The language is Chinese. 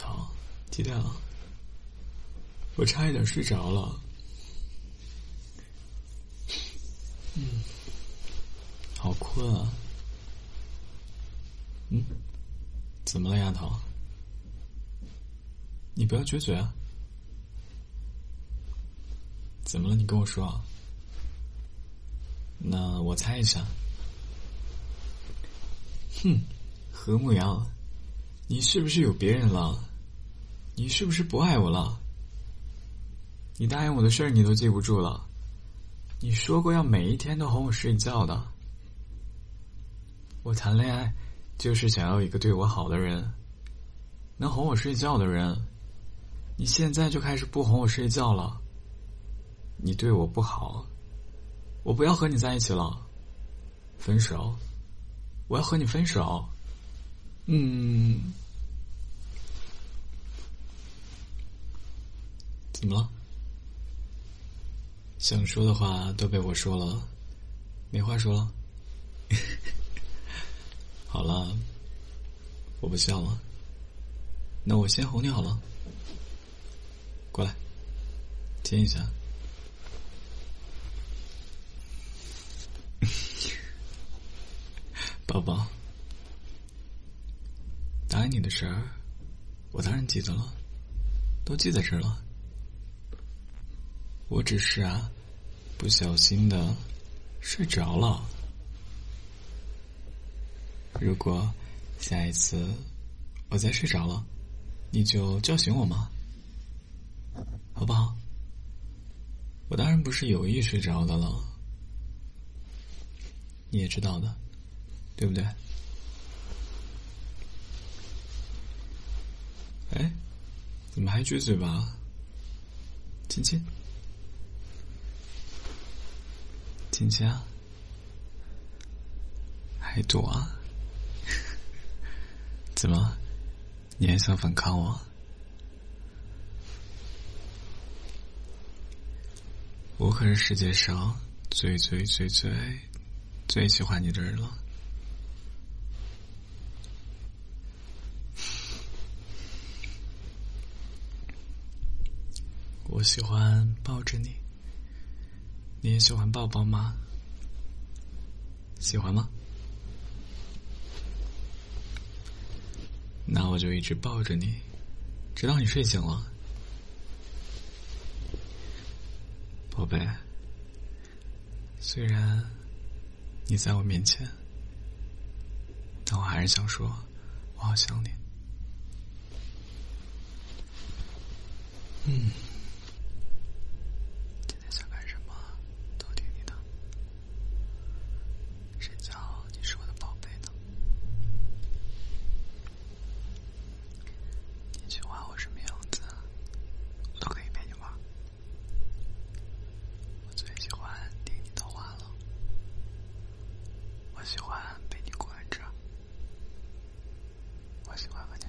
头，几点了？我差一点睡着了。嗯，好困啊。嗯，怎么了，丫头？你不要撅嘴啊！怎么了？你跟我说。那我猜一下。哼，何牧阳，你是不是有别人了？你是不是不爱我了？你答应我的事儿你都记不住了？你说过要每一天都哄我睡觉的。我谈恋爱就是想要一个对我好的人，能哄我睡觉的人。你现在就开始不哄我睡觉了。你对我不好，我不要和你在一起了，分手。我要和你分手。嗯，怎么了？想说的话都被我说了，没话说了。好了，我不笑了。那我先哄你好了。过来，亲一下。宝宝，答应你的事儿，我当然记得了，都记在这儿了。我只是啊，不小心的睡着了。如果下一次我再睡着了，你就叫醒我嘛，好不好？我当然不是有意睡着的了，你也知道的。对不对？哎，怎么还撅嘴巴？亲亲，亲亲啊！还躲啊？怎么？你还想反抗我？我可是世界上最最最最最喜欢你的人了。我喜欢抱着你，你也喜欢抱抱吗？喜欢吗？那我就一直抱着你，直到你睡醒了，宝贝。虽然你在我面前，但我还是想说，我好想你。嗯。我喜欢喝酒